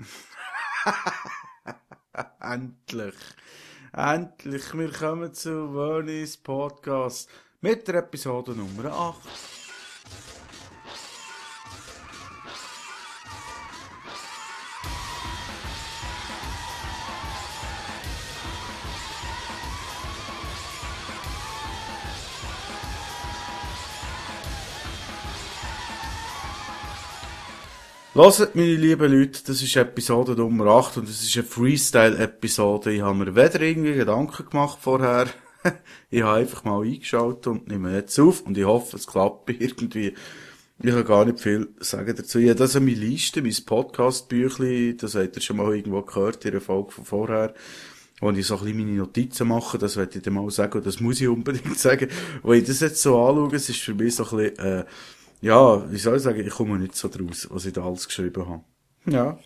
Endlich. Endlich. Wir kommen zu Wernis Podcast mit der Episode Nummer 8. Hört, meine lieben Leute, das ist Episode Nummer 8 und es ist eine Freestyle-Episode. Ich habe mir weder irgendwie Gedanken gemacht vorher. ich habe einfach mal eingeschaltet und nehme jetzt auf und ich hoffe, es klappt irgendwie. Ich habe gar nicht viel sagen dazu. Ja, das ist meine Liste, mein Podcast-Büchlein, das habt ihr schon mal irgendwo gehört in der Folge von vorher wo ich so ein bisschen meine Notizen mache, das werde ich dir mal sagen, und das muss ich unbedingt sagen. Wenn ich das jetzt so anschaue, es ist für mich so ein bisschen, äh, ja, wie soll ich sagen, ich komme nicht so draus, was ich da alles geschrieben habe. Ja.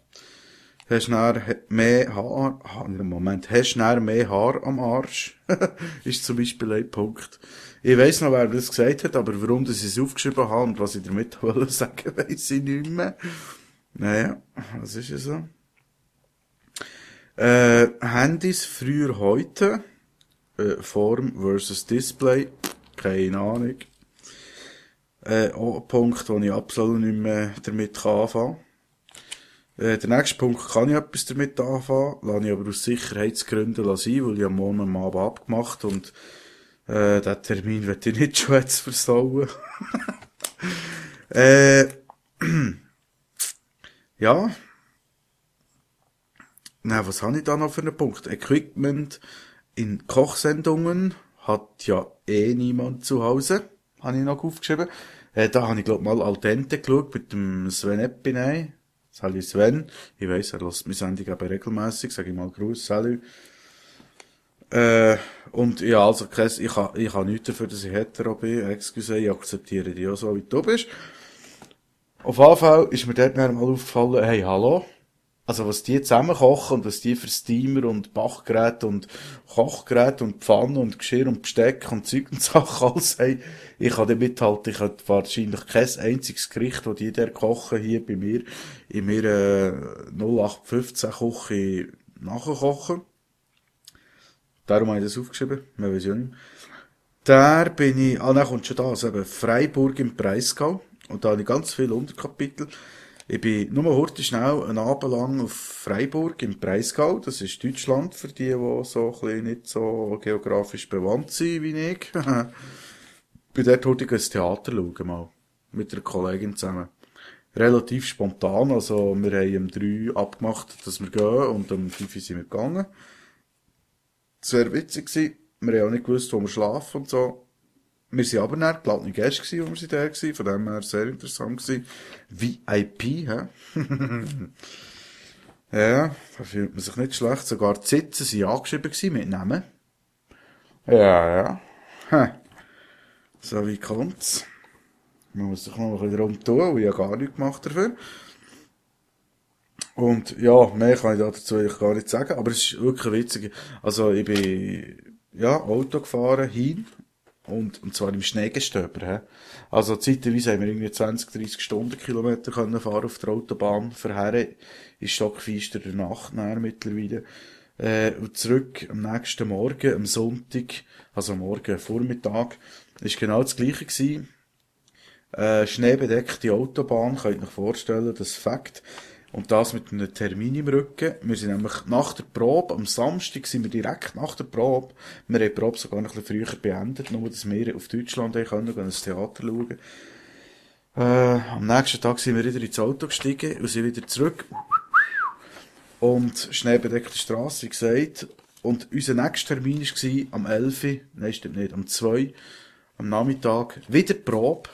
Hast du mehr Haar, Moment, hast du mehr Haar am Arsch? ist zum Beispiel ein Punkt. Ich weiss noch, wer das gesagt hat, aber warum dass ich es aufgeschrieben habe und was ich damit wollte sagen, weiss ich nicht mehr. Naja, was ist es so? Äh, Handys früher heute, äh, Form versus Display, keine Ahnung. Äh, auch ein Punkt, wo ich absolut nicht mehr damit anfangen kann. Äh, der nächste Punkt kann ich etwas damit anfangen, lasse ich aber aus Sicherheitsgründen sein, weil ich am Morgen am Abend abgemacht und äh, den Termin wird ich nicht schon jetzt versauen. äh, ja. Na, was habe ich da noch für einen Punkt? Equipment in Kochsendungen hat ja eh niemand zu Hause, habe ich noch aufgeschrieben. Äh, da habe ich, glaub mal Al Dente geschaut mit dem Sven Epinei. Salut Sven. Ich weiss, er lässt meine Sendung aber regelmässig. Sag ich mal Gruß, Salut. Äh, und ja, also, ich habe ich ha nichts dafür, dass ich hetero bin. Excuse, ich akzeptiere dich auch so, wie du bist. Auf jeden Fall ist mir dort mal aufgefallen, hey, hallo. Also was die zusammen kochen und was die für Steamer und Bachgeräte und Kochgeräte und Pfannen und Geschirr und Besteck und Zeug und Sachen alles haben, ich kann damit halt, ich habe wahrscheinlich kein einziges Gericht, das die der kochen hier bei mir in meiner 0815 Küche nachkochen. Darum habe ich das aufgeschrieben, mehr weiß ich nicht. Da bin ich, ah, dann kommt schon da, also eben Freiburg im Breisgau. Und da habe ich ganz viele Unterkapitel. Ich bin nur heute schnell einen Abend lang auf Freiburg im Breisgau. Das ist Deutschland für die, die so ein bisschen nicht so geografisch bewandt sind wie ich. bin dort heute ein Theater schauen, mal. Mit einer Kollegin zusammen. Relativ spontan, also wir haben um drei abgemacht, dass wir gehen und um fünf sind wir gegangen. Sehr witzig gewesen. Wir haben auch nicht gewusst, wo wir schlafen und so. Wir sind aber nicht geladene Gäste gewesen, wo wir da waren. Von dem her sehr interessant gewesen. VIP, hä? ja, da fühlt man sich nicht schlecht. Sogar die Sitze sind angeschrieben gewesen mit Namen. Ja, ja. Hm. So wie kommt's? Man muss sich noch ein bisschen darum tun, weil ich ja gar nichts gemacht dafür. Und ja, mehr kann ich dazu eigentlich gar nicht sagen, aber es ist wirklich witzig. Also ich bin ja Auto gefahren hin und, und zwar im Schneegestöber. He. Also zeitweise haben wir irgendwie 20, 30 Stundenkilometer können fahren auf der Autobahn. Vorher ist stockfeister der Nacht näher mittlerweile. Äh, und zurück am nächsten Morgen, am Sonntag, also morgen Vormittag, ist genau das gleiche gewesen. Äh, schneebedeckte Autobahn, könnt ihr euch vorstellen, das Fakt. Und das mit einem Termin im Rücken. Wir sind nämlich nach der Probe, am Samstag sind wir direkt nach der Probe, wir haben die Probe sogar noch ein bisschen früher beendet, nur dass wir auf Deutschland können, gehen ins Theater schauen. Äh, am nächsten Tag sind wir wieder ins Auto gestiegen und sind wieder zurück. Und schneebedeckte Straße, wie gesagt. Und unser nächster Termin war am 11. Nein, stimmt nicht, am 2. Am Nachmittag. Wieder Probe.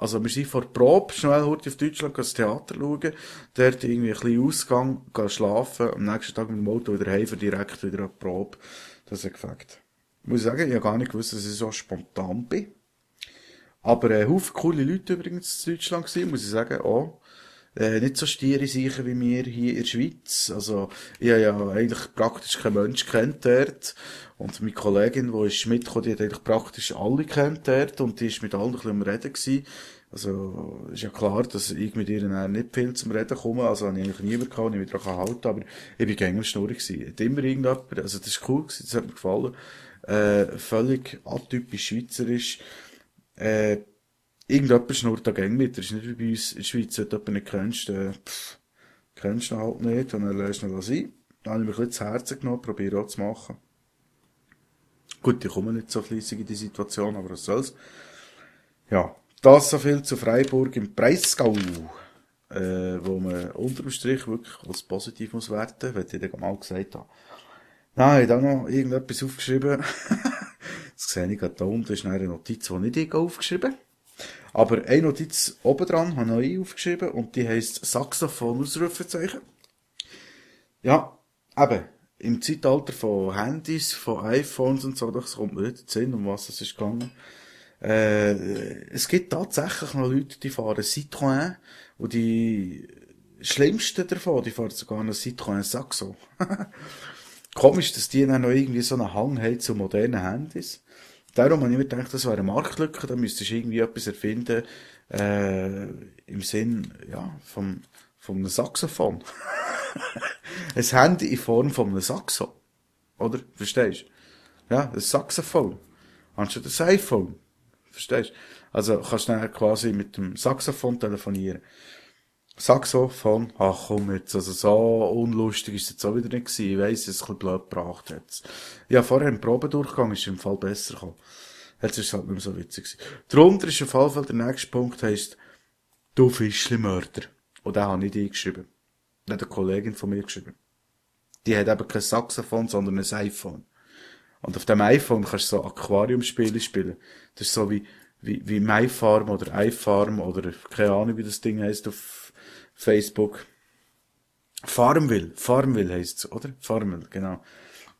Also wir sind vor der Probe schnell heute auf Deutschland das Theater schauen, dort irgendwie ein bisschen Ausgang, gehen schlafen, am nächsten Tag mit dem Auto wieder heim, direkt wieder an die Probe. Das hat gefällt. Muss ich sagen, ich habe gar nicht gewusst, dass ich so spontan bin. Aber äh, Haufen coole Leute übrigens in Deutschland gewesen, muss ich sagen, auch. Äh, nicht so stiere sicher wie wir hier in der Schweiz. Also, ich habe ja eigentlich praktisch keinen Mensch kennt dort. Und meine Kollegin, die ist mitgekommen, die hat eigentlich praktisch alle kennt dort. Und die ist mit allen ein bisschen am Reden gewesen. Also, ist ja klar, dass ich mit ihr dann nicht viel zum Reden komme, also habe ich eigentlich niemanden gehabt, den ich mich daran halten aber ich bin gängig schnurrig gewesen. Hat immer irgendjemand, also das ist cool gewesen, das hat mir gefallen. Äh, völlig atypisch schweizerisch. Äh, irgendjemand schnurrt da gängig mit, das ist nicht wie bei uns in der Schweiz, wenn du jemanden nicht kennst, äh, pff, kennst du ihn halt nicht, und dann lässt du ihn sein. Dann habe ich mir ein bisschen zu Herzen genommen, probiere auch zu machen. Gut, ich komme nicht so fließig in die Situation, aber was soll's. Ja, das so viel zu Freiburg im Breisgau, äh, wo man unterm Strich wirklich als positiv muss werten, weil ich dann mal gesagt habe. Nein, habe noch irgendetwas aufgeschrieben. das sehe ich gerade da unten, ist eine Notiz, die nicht ich aufgeschrieben Aber eine Notiz oben dran habe ich aufgeschrieben und die heisst Saxophon Ausrufezeichen. Ja, eben, im Zeitalter von Handys, von iPhones und so, das kommt mir nicht in Sinn, um was es ist gegangen. Äh, es gibt tatsächlich noch Leute, die fahren Citroën und die schlimmsten davon, die fahren sogar noch Citroën Saxo. Komisch, dass die dann noch irgendwie so einen Hang haben zu modernen Handys. Darum habe ich mir gedacht, das wäre eine Marktlücke, da müsstest du irgendwie etwas erfinden, äh, im Sinn, ja, vom, vom einem Saxophon. ein Handy in Form von einem Saxo. Oder? Verstehst du? Ja, ein Saxophon. Anstatt ein iPhone. Verstehst du? Also kannst du dann quasi mit dem Saxophon telefonieren. Saxophon, ach komm jetzt, also so unlustig ist es jetzt auch wieder nicht gewesen. Ich weiss, es ein bisschen blöd gebracht jetzt. Ja, vorher im Probedurchgang ist es im Fall besser gekommen. Jetzt ist es halt nicht mehr so witzig gewesen. Darunter ist jeden Fall der nächste Punkt heisst, du Fischli-Mörder. Und den habe ich nicht eingeschrieben. Den hat eine Kollegin von mir geschrieben. Die hat eben kein Saxophon, sondern ein iPhone. Und auf dem iPhone kannst du so Aquariumspiele spielen. Das ist so wie, wie, wie MyFarm oder iFarm oder keine Ahnung, wie das Ding heißt auf Facebook. Farmville, Farmville heisst's, oder? Farmville, genau.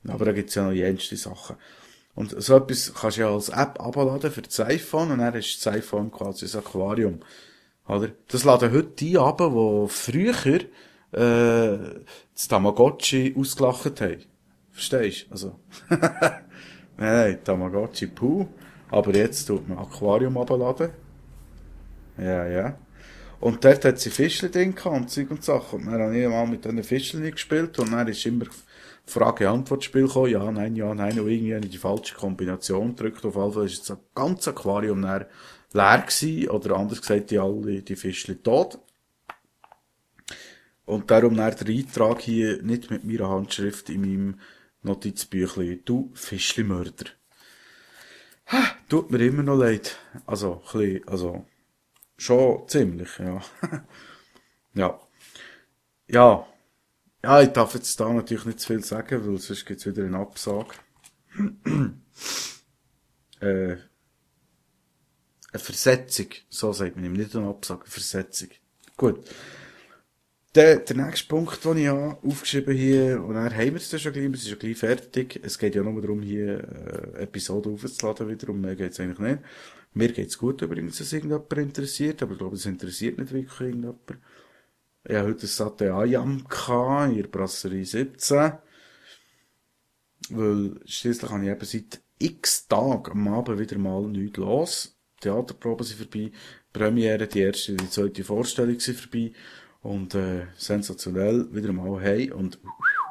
Aber da gibt's ja noch jenste Sachen. Und so etwas kannst du ja als App abladen für das iPhone und dann ist das iPhone quasi ein Aquarium. Oder? Das laden heute die ab, die früher äh, das Tamagotchi ausgelacht haben. Verstehst du? Also, nein, Tamagotchi puh. Aber jetzt tut man Aquarium abladen. Ja, ja. Und dort hat sie Fischchen drin gehabt und Zeug und Sachen. Und dann habe ich mal mit diesen Fischchen gespielt und dann ist immer Frage-Antwort-Spiel gekommen. Ja, nein, ja, nein. Und irgendwie habe ich die falsche Kombination gedrückt. Auf jeden Fall ist ein ganzes Aquarium leer gewesen. Oder anders gesagt, die alle, die Fischchen tot. Und darum dann der Eintrag hier nicht mit meiner Handschrift in meinem Notizbüchlein. Du Fischli-Mörder. Tut mir immer noch leid. Also, ein bisschen, also, schon ziemlich, ja. ja. Ja. Ja, ich darf jetzt da natürlich nicht zu viel sagen, weil sonst gibt's wieder eine Absage. äh, eine Versetzung. So sagt man ihm nicht eine Absage, eine Versetzung. Gut. Der, der nächste Punkt, den ich habe, aufgeschrieben hier, und dann haben wir es dann schon gleich, es ist schon gleich fertig. Es geht ja nur darum, hier äh, Episoden aufzuladen wiederum, mehr geht's eigentlich nicht. Mir geht's gut übrigens, dass irgendjemand interessiert, aber ich glaube, es interessiert nicht wirklich irgendjemand. Ich habe heute ein Sate Ayam in der Brasserie 17. Weil schliesslich habe ich eben seit x Tagen am Abend wieder mal nichts los. Theaterproben sind vorbei, Premiere, die erste, die zweite Vorstellung sind vorbei und äh, sensationell wieder mal hey und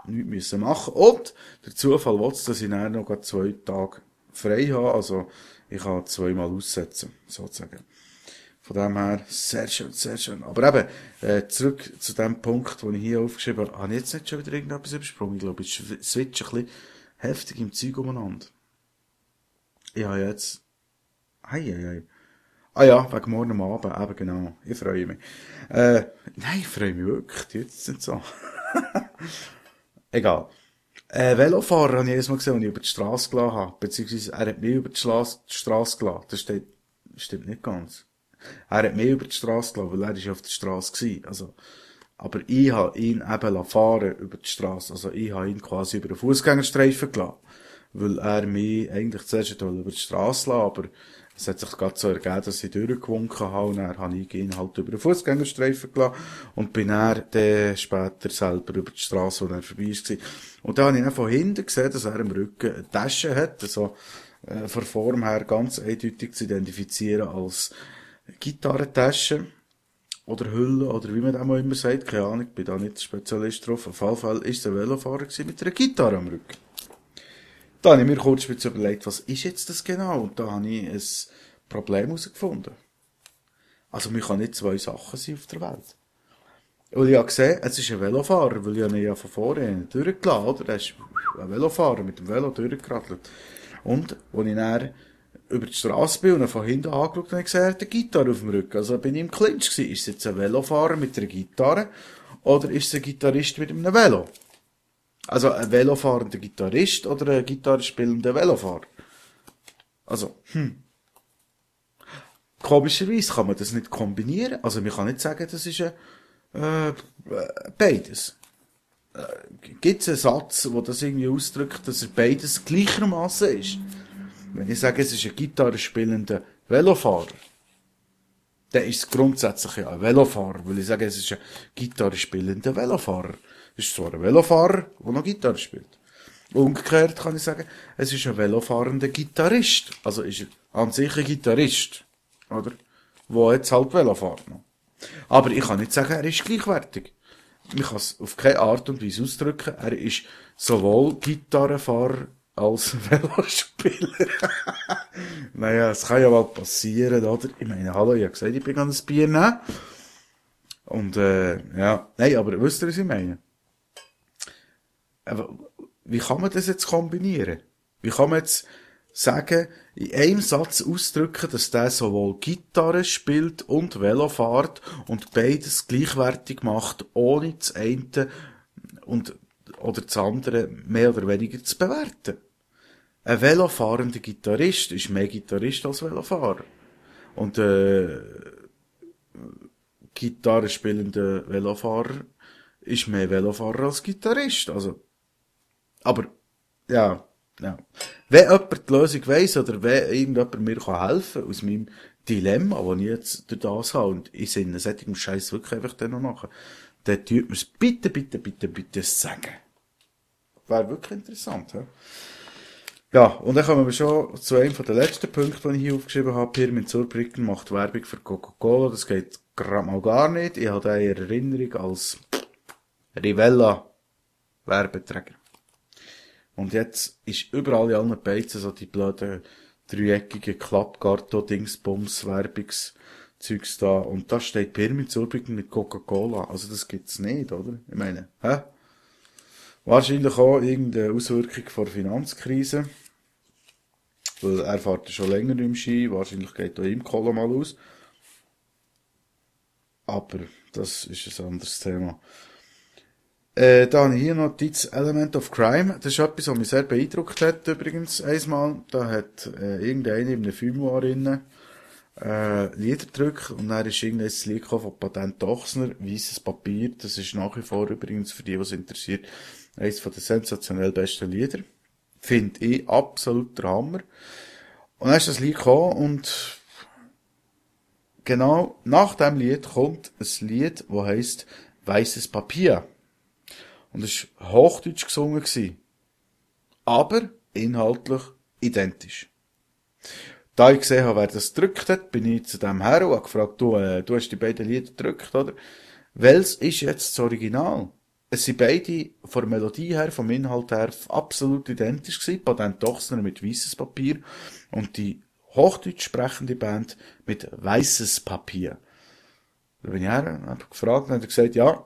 nichts müssen machen. Und der Zufall will dass ich dann noch zwei Tage frei habe, also ich kann zweimal aussetzen, sozusagen. Von dem her, sehr schön, sehr schön. Aber eben, äh, zurück zu dem Punkt, den ich hier aufgeschrieben habe, habe ich jetzt nicht schon wieder irgendetwas übersprungen? Ich glaube, ich switche ein bisschen heftig im Zeug umeinander. Ich habe jetzt, hei, hei, hei. Ah ja, wegen morgen Abend, eben genau. Ich freue mich. Äh, nein, ich freue mich wirklich. Jetzt sind so. Egal. Äh, Velofahrer habe ich jedes Mal gesehen, als ich über die Straße gelassen habe. Beziehungsweise, er hat mich über die, Straße, die gelassen. Das steht, stimmt nicht ganz. Er hat mich über die Straße gelassen, weil er ist auf der Straße gewesen. Also, aber ich habe ihn eben fahren über die Straße. Also, ich habe ihn quasi über den Fußgängerstreifen gelassen. Weil er mich eigentlich zuerst über die Straße lassen, aber es hat sich gerade so ergeben, dass ich durchgewunken habe und dann habe ich ihn halt über den Fußgängerstreifen gelassen und bin dann, später selber über die Straße, wo er vorbei war. Und dann habe ich dann von hinten gesehen, dass er im Rücken eine Tasche hat, also äh, von Form her ganz eindeutig zu identifizieren als Gitarrentasche oder Hülle oder wie man das immer sagt, keine Ahnung, ich bin da nicht Spezialist drauf. Auf jeden Fall ist der Velofahrer mit einer Gitarre am Rücken. Da habe ich mir kurz überlegt, was ist jetzt das genau? Und da habe ich ein Problem herausgefunden. Also, man kann nicht zwei Sachen sein auf der Welt. Und ich habe gesehen, es ist ein Velofahrer, weil ich ihn ja von vorne durchgelassen oder? Er ist ein Velofahrer mit dem Velo durchgeradelt. Und, als ich dann über die Straße bin und von hinten angeschaut ich gesehen, er hat eine Gitarre auf dem Rücken. Also bin ich im Clinch gewesen. Ist es jetzt ein Velofahrer mit einer Gitarre oder ist es ein Gitarrist mit einem Velo? Also ein velofahrender Gitarrist oder ein Gitarre spielender Velofahrer? Also, hm. Komischerweise kann man das nicht kombinieren. Also man kann nicht sagen, das ist ein, äh, beides. Äh, Gibt es einen Satz, der das irgendwie ausdrückt, dass er beides gleichermaßen ist? Wenn ich sage, es ist ein Gitarre spielender Velofahrer, dann ist es grundsätzlich ja ein Velofahrer, weil ich sage, es ist ein Gitarre spielender Velofahrer. Ist zwar ein Velofahrer, der noch Gitarre spielt. Umgekehrt kann ich sagen, es ist ein velofahrender Gitarrist. Also ist er an sich ein Gitarrist. Oder? Wo jetzt halt Velo noch. Aber ich kann nicht sagen, er ist gleichwertig. Ich kann es auf keine Art und Weise ausdrücken. Er ist sowohl Gitarrenfahrer als Velospieler. naja, es kann ja mal passieren, oder? Ich meine, hallo, ich habe gesagt, ich bin an das Bier nehmen. Und, äh, ja. Nein, aber wisst ihr, was ich meine? Wie kann man das jetzt kombinieren? Wie kann man jetzt sagen, in einem Satz ausdrücken, dass der sowohl Gitarre spielt und Velo fährt und beides gleichwertig macht, ohne das eine und, oder das andere mehr oder weniger zu bewerten. Ein velofahrender Gitarrist ist mehr Gitarrist als Velofahrer. Und, äh, Gitarre spielender Velofahrer ist mehr Velofahrer als Gitarrist. Also, aber, ja, ja. Wenn jemand die Lösung weiss oder wenn irgendjemand mir helfen kann aus meinem Dilemma, das ich jetzt durch das habe, und ich sinne solchen Scheiß wirklich einfach dann noch nachher, dann tut mir es bitte, bitte, bitte, bitte sagen. Wäre wirklich interessant, ja. Ja, und dann kommen wir schon zu einem der letzten Punkte, die ich hier aufgeschrieben habe. Pirmin Zurbrücken macht Werbung für Coca-Cola. Das geht gerade mal gar nicht. Ich habe da in Erinnerung als Rivella Werbeträger. Und jetzt ist überall in allen Beizen so die blöden dreieckigen Klappgarto-Dingsbums, Werbungszeugs da. Und da steht Pirmizurbigen mit Coca-Cola. Also das gibt's nicht, oder? Ich meine, hä? Wahrscheinlich auch irgendeine Auswirkung von der Finanzkrise. Weil er fährt schon länger im Ski. Wahrscheinlich geht da ihm Cola mal aus. Aber das ist ein anderes Thema. Äh, da habe ich hier noch Notiz Element of Crime. Das ist etwas, was mich sehr beeindruckt hat, übrigens, einmal. Da hat, äh, irgendeiner in einem Filmoir innen, äh, Lieder gedrückt und dann ist irgendein Lied von Patent Ochsner, weißes Papier. Das ist nach wie vor übrigens, für die, was interessiert, eines von den sensationell besten Lieder. Finde ich absolut der Hammer. Und dann ist das Lied gekommen und genau nach dem Lied kommt ein Lied, das heisst Weißes Papier. Und es war Hochdeutsch gesungen. Gewesen. Aber inhaltlich identisch. Da ich gesehen habe, wer das gedrückt hat, bin ich zu dem her und habe gefragt, du, äh, du hast die beiden Lieder gedrückt, oder? Welches ist jetzt das Original? Es sind beide von der Melodie her, vom Inhalt her, absolut identisch gewesen. Patent Dochsner mit weißes Papier und die hochdeutsch sprechende Band mit weißes Papier. Da bin ich her, habe gefragt und hat gesagt, ja,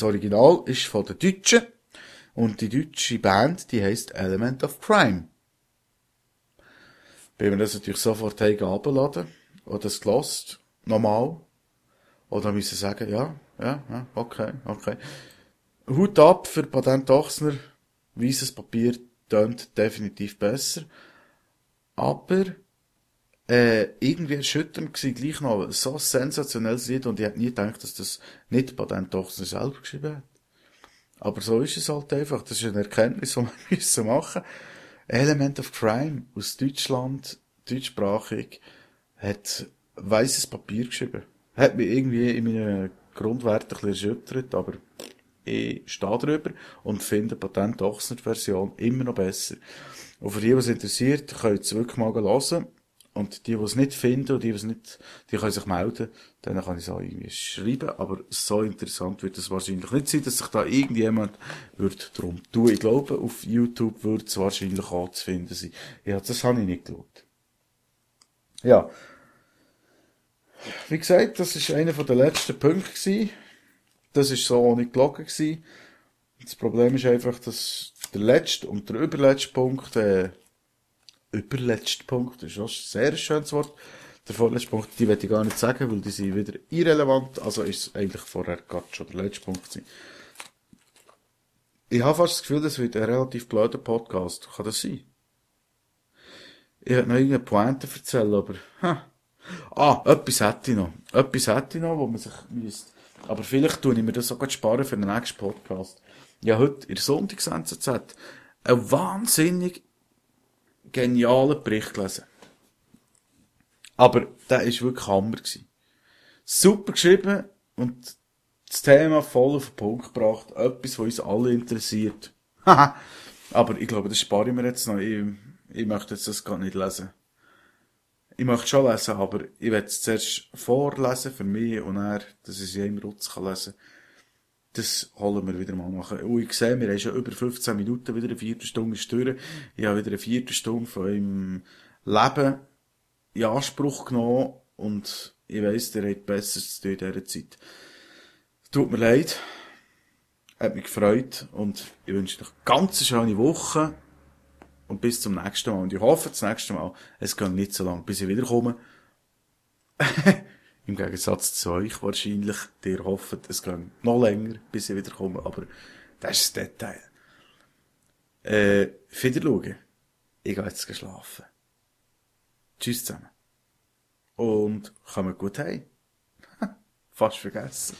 das Original ist von der Deutschen und die deutsche Band, die heißt Element of Crime. Bin mir das natürlich sofort heruntergeladen oder das gelost, normal. Oder müssen sagen, ja, ja, ja, okay, okay. Hut ab für Patent Ochsner, weißes Papier tönt definitiv besser. Aber äh, irgendwie erschütternd gewesen, gleich noch so sensationelles Lied und ich hätte nie gedacht, dass das nicht Patent Ochsner selber geschrieben hat. Aber so ist es halt einfach. Das ist eine Erkenntnis, die wir müssen machen. Element of Crime aus Deutschland, deutschsprachig, hat weißes Papier geschrieben. Hat mich irgendwie in meinen Grundwerten ein bisschen erschüttert, aber ich stehe drüber und finde Patent Ochsner Version immer noch besser. Und für die, was interessiert, könnt ihr es wirklich mal hören. Und die, die es nicht finden und die, die es nicht, die können sich melden. Dann kann ich es auch irgendwie schreiben. Aber so interessant wird es wahrscheinlich nicht sein, dass sich da irgendjemand wird drum tun. Ich glaube, auf YouTube wird es wahrscheinlich auch zu finden sein. Ja, das habe ich nicht geschaut. Ja. Wie gesagt, das ist einer der letzten Punkte gewesen. Das ist so auch nicht gelogen gewesen. Das Problem ist einfach, dass der letzte und der überletzte Punkt, äh, überletzte Punkt, das ist auch ein sehr schönes Wort. Der vorletzte Punkt, die werde ich gar nicht sagen, weil die sind wieder irrelevant. Also ist es eigentlich vorher gerade schon der letzte Punkt gewesen. Ich habe fast das Gefühl, das wird ein relativ blöder Podcast. Kann das sein? Ich werde noch irgendeine Pointe erzählen, aber, ha. Ah, etwas hätte ich noch. Etwas hätte ich noch, wo man sich müsste. Aber vielleicht tue ich mir das auch sparen für den nächsten Podcast. Ja, heute in der Sonntags-NZZ einen wahnsinnig genialen Bericht gelesen. Aber der ist wirklich Hammer gewesen. Super geschrieben und das Thema voll auf den Punkt gebracht. Etwas, was uns alle interessiert. Aber ich glaube, das spare ich mir jetzt noch. Ich, ich möchte jetzt das gar nicht lesen. Ich möchte schon lesen, aber ich werde es zuerst vorlesen für mich und er, dass ich es im Rutz kann lesen Das holen wir wieder mal machen. Und ich sehe, wir haben schon über 15 Minuten, wieder eine Viertelstunde durch. Ich habe wieder eine Viertelstunde von meinem Leben in Anspruch genommen und ich weiss, der hat Besseres zu tun in dieser Zeit. Tut mir leid. Hat mich gefreut und ich wünsche euch eine ganz schöne Woche und bis zum nächsten Mal. Und ich hoffe, das nächste Mal, es geht nicht so lange, bis ich wiederkomme. Im Gegensatz zu euch wahrscheinlich. Ihr hofft, es geht noch länger, bis ich wiederkomme. Aber das ist das Detail. Äh, Wiederschauen. Ich gehe jetzt schlafen. Tschüss zusammen. Und kommt gut heim. Fast vergessen.